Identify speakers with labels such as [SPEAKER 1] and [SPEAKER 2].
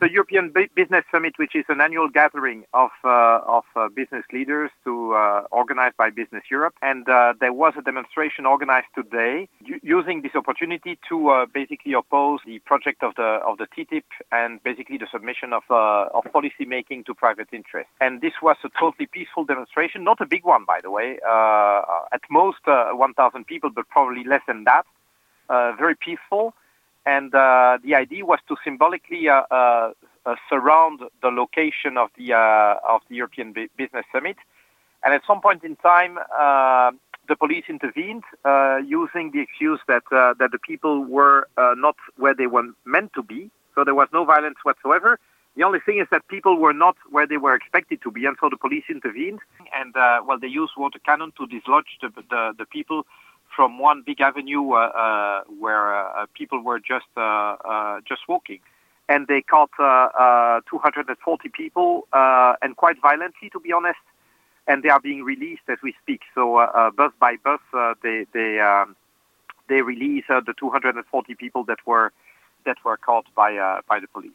[SPEAKER 1] the European B- Business Summit, which is an annual gathering of uh, of uh, business leaders to uh, organized by Business Europe, and uh, there was a demonstration organized today using this opportunity to uh, basically oppose the project of the of the TTIP and basically the submission of uh, of policy making to private interests. And this was a totally peaceful demonstration, not a big one, by the way, at most uh, 1,000 people, but probably less than that. Very peaceful and uh, the idea was to symbolically uh, uh, uh surround the location of the uh, of the European B- Business Summit. And at some point in time, uh, the police intervened using the excuse that that the people were not where they were meant to be. So there was no violence whatsoever. The only thing is that people were not where they were expected to be, and so the police intervened. And well, they used water cannon to dislodge the, the, the people from one big avenue uh, uh, where uh, people were just just walking and they caught uh, uh, 240 people, uh, and quite violently, to be honest. And they are being released as we speak. So bus by bus, they they um, they release the 240 people that were that were caught by by the police.